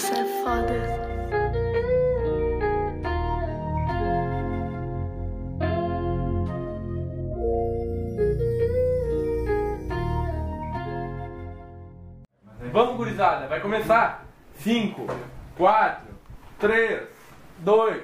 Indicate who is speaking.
Speaker 1: você é foda.
Speaker 2: Vamos, gurizada, vai começar. 5, 4, 3, 2,